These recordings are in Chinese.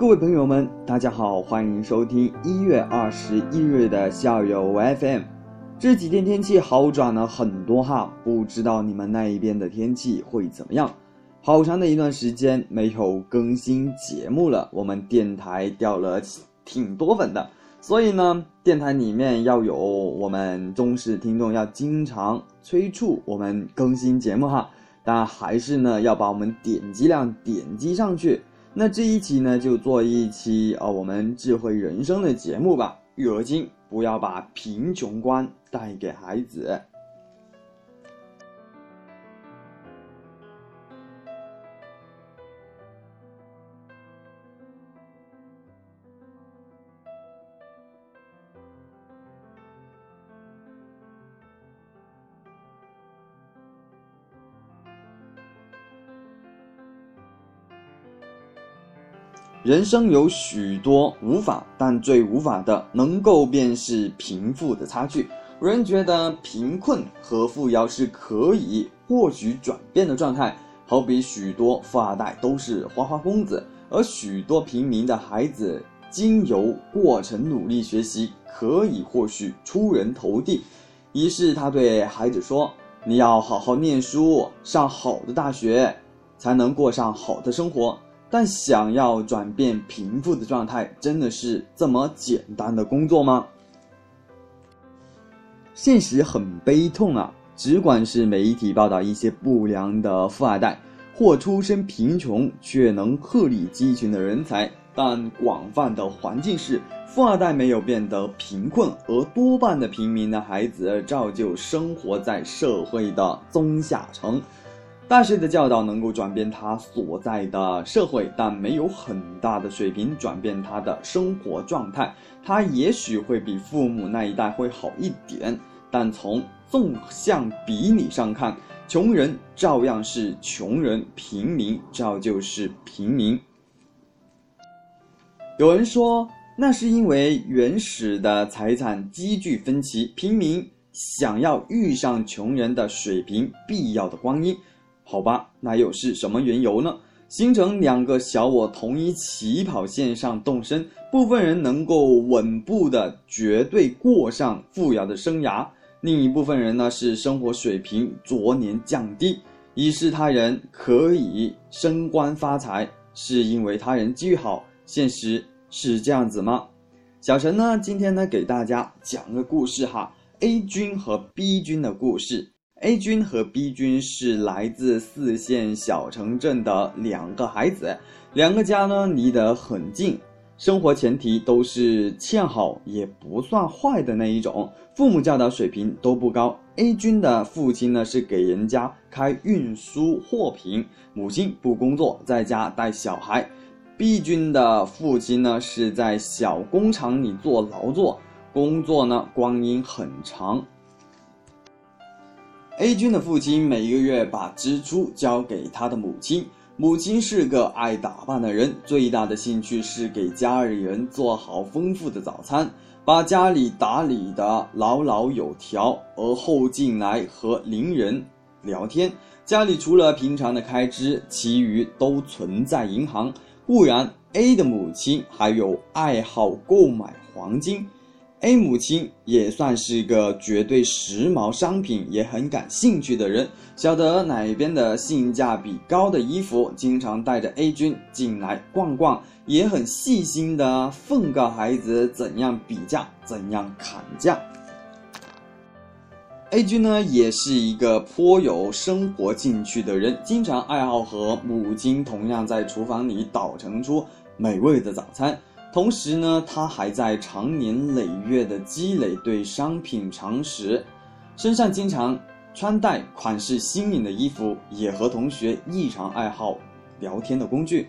各位朋友们，大家好，欢迎收听一月二十一日的校友 FM。这几天天气好转了很多哈，不知道你们那一边的天气会怎么样？好长的一段时间没有更新节目了，我们电台掉了挺多粉的，所以呢，电台里面要有我们忠实听众，要经常催促我们更新节目哈。但还是呢，要把我们点击量点击上去。那这一期呢，就做一期啊，我们智慧人生的节目吧。育儿经，不要把贫穷观带给孩子。人生有许多无法，但最无法的，能够便是贫富的差距。有人觉得贫困和富有是可以或许转变的状态，好比许多富二代都是花花公子，而许多平民的孩子经由过程努力学习，可以或许出人头地。于是他对孩子说：“你要好好念书，上好的大学，才能过上好的生活。”但想要转变贫富的状态，真的是这么简单的工作吗？现实很悲痛啊！只管是媒体报道一些不良的富二代，或出身贫穷却能鹤立鸡群的人才，但广泛的环境是，富二代没有变得贫困，而多半的平民的孩子照旧生活在社会的中下层。大学的教导能够转变他所在的社会，但没有很大的水平转变他的生活状态。他也许会比父母那一代会好一点，但从纵向比拟上看，穷人照样是穷人，平民照旧是平民。有人说，那是因为原始的财产积聚分歧，平民想要遇上穷人的水平，必要的光阴。好吧，那又是什么缘由呢？形成两个小我同一起跑线上动身，部分人能够稳步的绝对过上富饶的生涯，另一部分人呢是生活水平逐年降低，以示他人可以升官发财，是因为他人机遇好。现实是这样子吗？小陈呢，今天呢给大家讲个故事哈，A 君和 B 君的故事。A 君和 B 君是来自四线小城镇的两个孩子，两个家呢离得很近，生活前提都是欠好也不算坏的那一种，父母教导水平都不高。A 君的父亲呢是给人家开运输货品，母亲不工作，在家带小孩。B 君的父亲呢是在小工厂里做劳作，工作呢光阴很长。A 君的父亲每个月把支出交给他的母亲，母亲是个爱打扮的人，最大的兴趣是给家里人做好丰富的早餐，把家里打理得老老有条，而后进来和邻人聊天。家里除了平常的开支，其余都存在银行。固然，A 的母亲还有爱好购买黄金。A 母亲也算是个绝对时髦商品也很感兴趣的人，晓得哪边的性价比高的衣服，经常带着 A 君进来逛逛，也很细心的奉告孩子怎样比价，怎样砍价。A 君呢，也是一个颇有生活兴趣的人，经常爱好和母亲同样在厨房里捣成出美味的早餐。同时呢，他还在长年累月的积累对商品常识，身上经常穿戴款式新颖的衣服，也和同学异常爱好聊天的工具。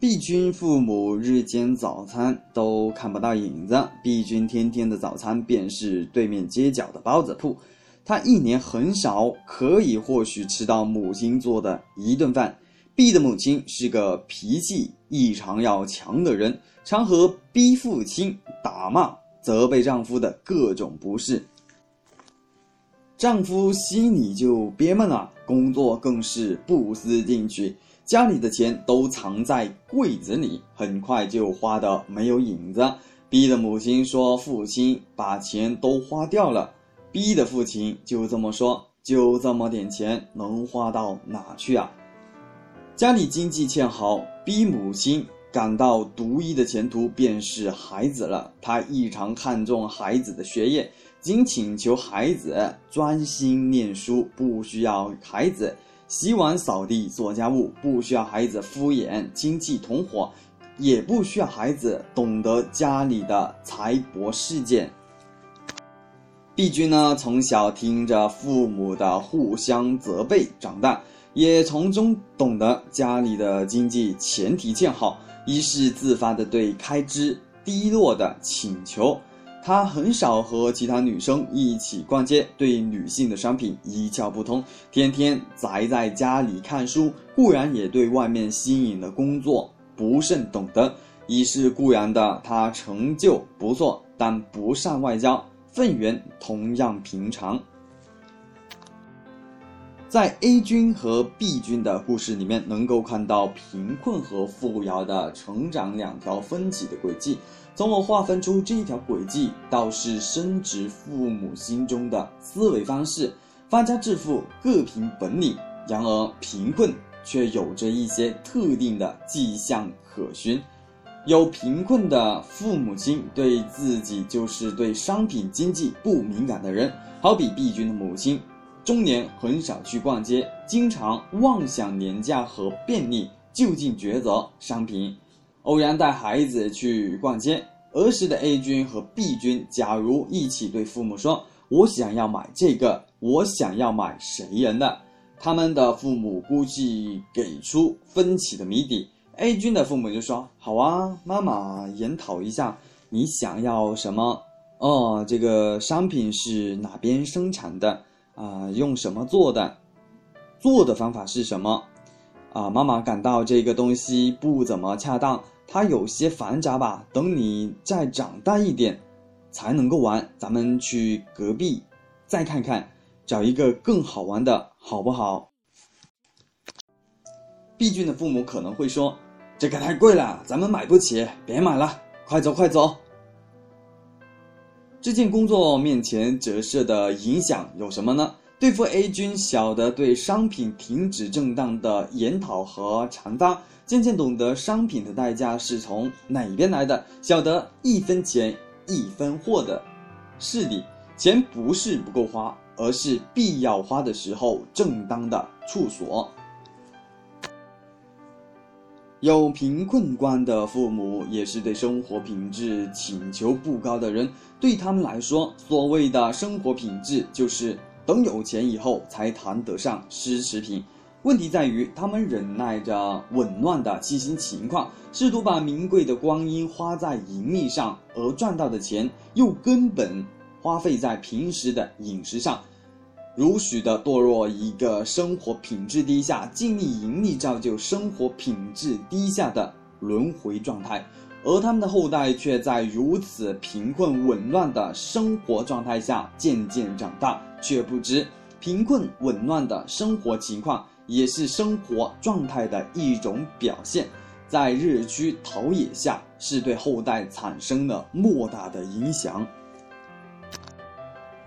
毕君父母日间早餐都看不到影子毕君天天的早餐便是对面街角的包子铺，他一年很少可以或许吃到母亲做的一顿饭。B 的母亲是个脾气异常要强的人，常和 B 父亲打骂，责备丈夫的各种不是。丈夫心里就憋闷了，工作更是不思进取。家里的钱都藏在柜子里，很快就花得没有影子。B 的母亲说：“父亲把钱都花掉了。”B 的父亲就这么说：“就这么点钱，能花到哪去啊？”家里经济欠好逼母亲感到独一的前途便是孩子了。她异常看重孩子的学业，仅请求孩子专心念书，不需要孩子洗碗扫地做家务，不需要孩子敷衍亲戚同伙，也不需要孩子懂得家里的财帛事件。帝君呢，从小听着父母的互相责备长大。也从中懂得家里的经济前提欠好，一是自发的对开支低落的请求。他很少和其他女生一起逛街，对女性的商品一窍不通，天天宅在家里看书，固然也对外面新颖的工作不甚懂得。一是固然的，他成就不错，但不善外交，份源同样平常。在 A 君和 B 君的故事里面，能够看到贫困和富饶的成长两条分歧的轨迹。从而划分出这一条轨迹，倒是深植父母心中的思维方式。发家致富各凭本领，然而贫困却有着一些特定的迹象可循。有贫困的父母亲对自己就是对商品经济不敏感的人，好比 B 君的母亲。中年很少去逛街，经常妄想廉价和便利，就近抉择商品。偶然带孩子去逛街，儿时的 A 君和 B 君，假如一起对父母说：“我想要买这个，我想要买谁人的？”他们的父母估计给出分歧的谜底。A 君的父母就说：“好啊，妈妈研讨一下，你想要什么？哦，这个商品是哪边生产的？”啊，用什么做的？做的方法是什么？啊，妈妈感到这个东西不怎么恰当，它有些繁杂吧。等你再长大一点，才能够玩。咱们去隔壁再看看，找一个更好玩的，好不好？B 君的父母可能会说：“这个太贵了，咱们买不起，别买了，快走快走。”这件工作面前折射的影响有什么呢？对付 A 君，晓得对商品停止正当的研讨和传发，渐渐懂得商品的代价是从哪边来的，晓得一分钱一分货的势力。钱不是不够花，而是必要花的时候正当的处所。有贫困观的父母，也是对生活品质请求不高的人。对他们来说，所谓的生活品质，就是等有钱以后才谈得上奢侈品。问题在于，他们忍耐着紊乱的经济情况，试图把名贵的光阴花在盈利上，而赚到的钱又根本花费在平时的饮食上。如许的堕落一个生活品质低下、尽力盈利造就生活品质低下的轮回状态，而他们的后代却在如此贫困紊乱的生活状态下渐渐长大，却不知贫困紊乱的生活情况也是生活状态的一种表现，在日趋陶冶下，是对后代产生了莫大的影响。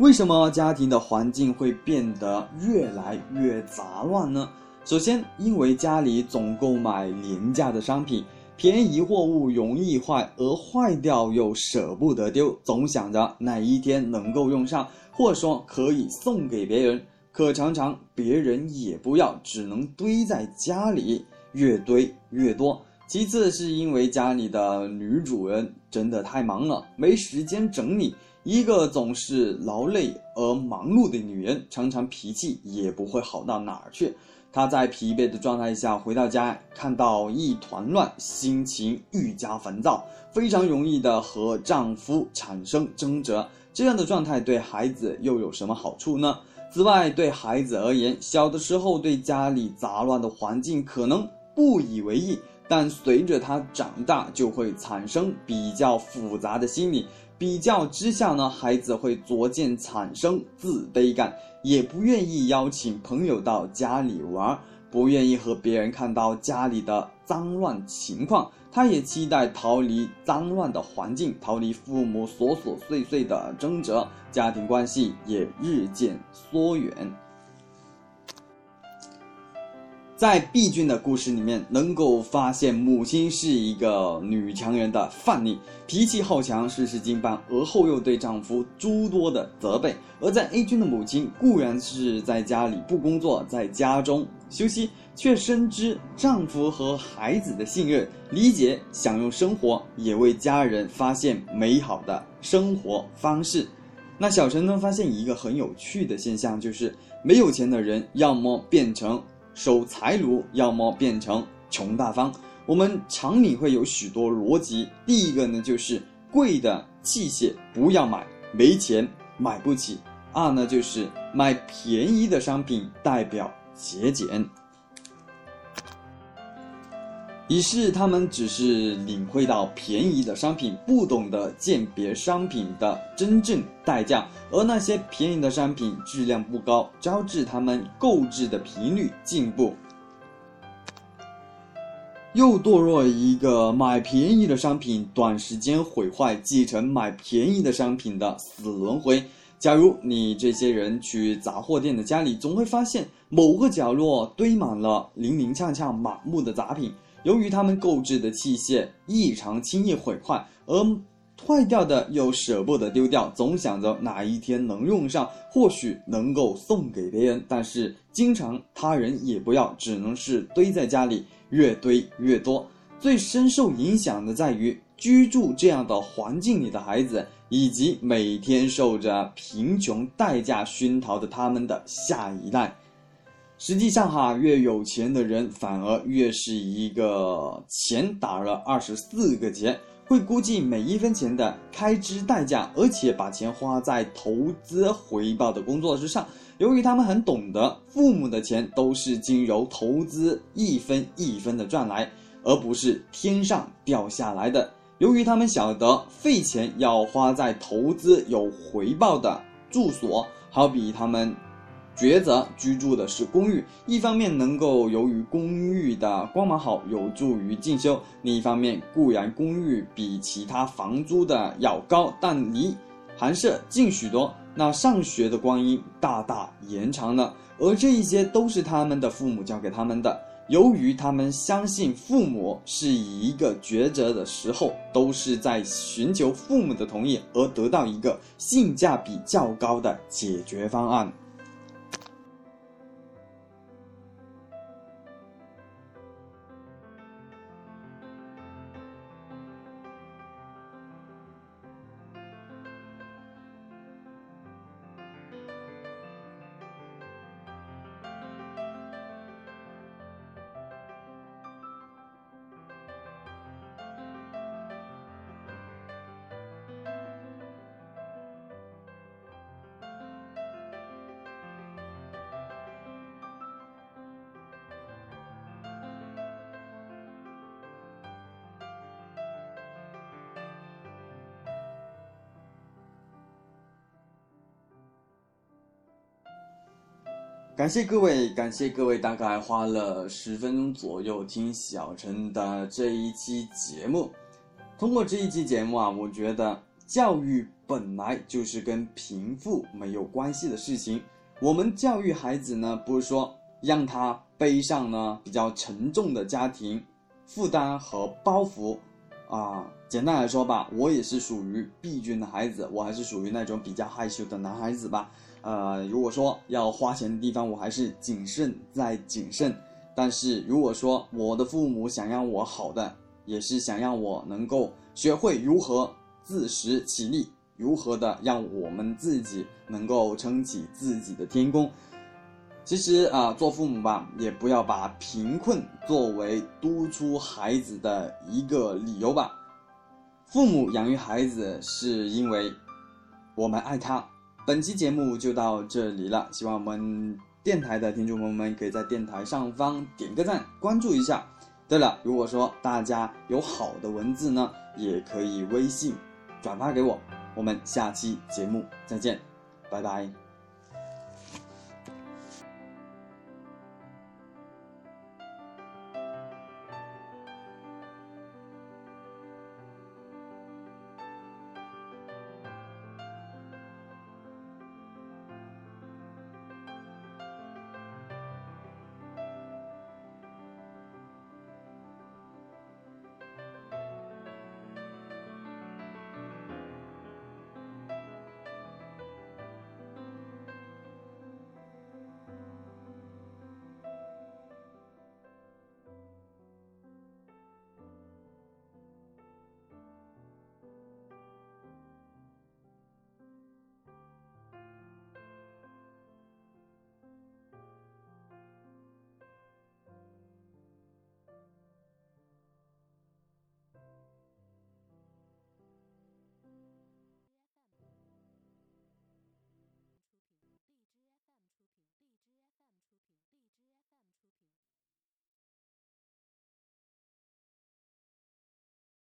为什么家庭的环境会变得越来越杂乱呢？首先，因为家里总购买廉价的商品，便宜货物容易坏，而坏掉又舍不得丢，总想着哪一天能够用上，或说可以送给别人，可常常别人也不要，只能堆在家里，越堆越多。其次，是因为家里的女主人真的太忙了，没时间整理。一个总是劳累而忙碌的女人，常常脾气也不会好到哪儿去。她在疲惫的状态下回到家，看到一团乱，心情愈加烦躁，非常容易的和丈夫产生争执。这样的状态对孩子又有什么好处呢？此外，对孩子而言，小的时候对家里杂乱的环境可能不以为意，但随着他长大，就会产生比较复杂的心理。比较之下呢，孩子会逐渐产生自卑感，也不愿意邀请朋友到家里玩，不愿意和别人看到家里的脏乱情况。他也期待逃离脏乱的环境，逃离父母琐琐碎碎的争执，家庭关系也日渐疏远。在毕俊的故事里面，能够发现母亲是一个女强人的范例，脾气好强，事事经办，而后又对丈夫诸多的责备。而在 A 君的母亲固然是在家里不工作，在家中休息，却深知丈夫和孩子的信任、理解、享用生活，也为家人发现美好的生活方式。那小陈呢，发现一个很有趣的现象，就是没有钱的人，要么变成。守财奴，要么变成穷大方。我们常理会有许多逻辑。第一个呢，就是贵的器械不要买，没钱买不起。二呢，就是买便宜的商品代表节俭。于是他们只是领会到便宜的商品，不懂得鉴别商品的真正代价，而那些便宜的商品质量不高，招致他们购置的频率进步。又堕落一个买便宜的商品，短时间毁坏，继承买便宜的商品的死轮回。假如你这些人去杂货店的家里，总会发现某个角落堆满了零零恰恰、满目的杂品。由于他们购置的器械异常轻易毁坏，而坏掉的又舍不得丢掉，总想着哪一天能用上，或许能够送给别人。但是经常他人也不要，只能是堆在家里，越堆越多。最深受影响的在于居住这样的环境里的孩子，以及每天受着贫穷代价熏陶的他们的下一代。实际上，哈，越有钱的人反而越是一个钱打了二十四个结，会估计每一分钱的开支代价，而且把钱花在投资回报的工作之上。由于他们很懂得，父母的钱都是经由投资一分一分的赚来，而不是天上掉下来的。由于他们晓得费钱要花在投资有回报的住所，好比他们。抉择居住的是公寓，一方面能够由于公寓的光芒好，有助于进修；另一方面固然公寓比其他房租的要高，但离寒舍近许多，那上学的光阴大大延长了。而这一些都是他们的父母教给他们的。由于他们相信父母是以一个抉择的时候，都是在寻求父母的同意而得到一个性价比较高的解决方案。感谢各位，感谢各位，大概花了十分钟左右听小陈的这一期节目。通过这一期节目啊，我觉得教育本来就是跟贫富没有关系的事情。我们教育孩子呢，不是说让他背上呢比较沉重的家庭负担和包袱啊。简单来说吧，我也是属于 B 君的孩子，我还是属于那种比较害羞的男孩子吧。呃，如果说要花钱的地方，我还是谨慎再谨慎。但是如果说我的父母想让我好的，也是想让我能够学会如何自食其力，如何的让我们自己能够撑起自己的天空。其实啊，做父母吧，也不要把贫困作为督促孩子的一个理由吧。父母养育孩子是因为我们爱他。本期节目就到这里了，希望我们电台的听众朋友们可以在电台上方点个赞，关注一下。对了，如果说大家有好的文字呢，也可以微信转发给我。我们下期节目再见，拜拜。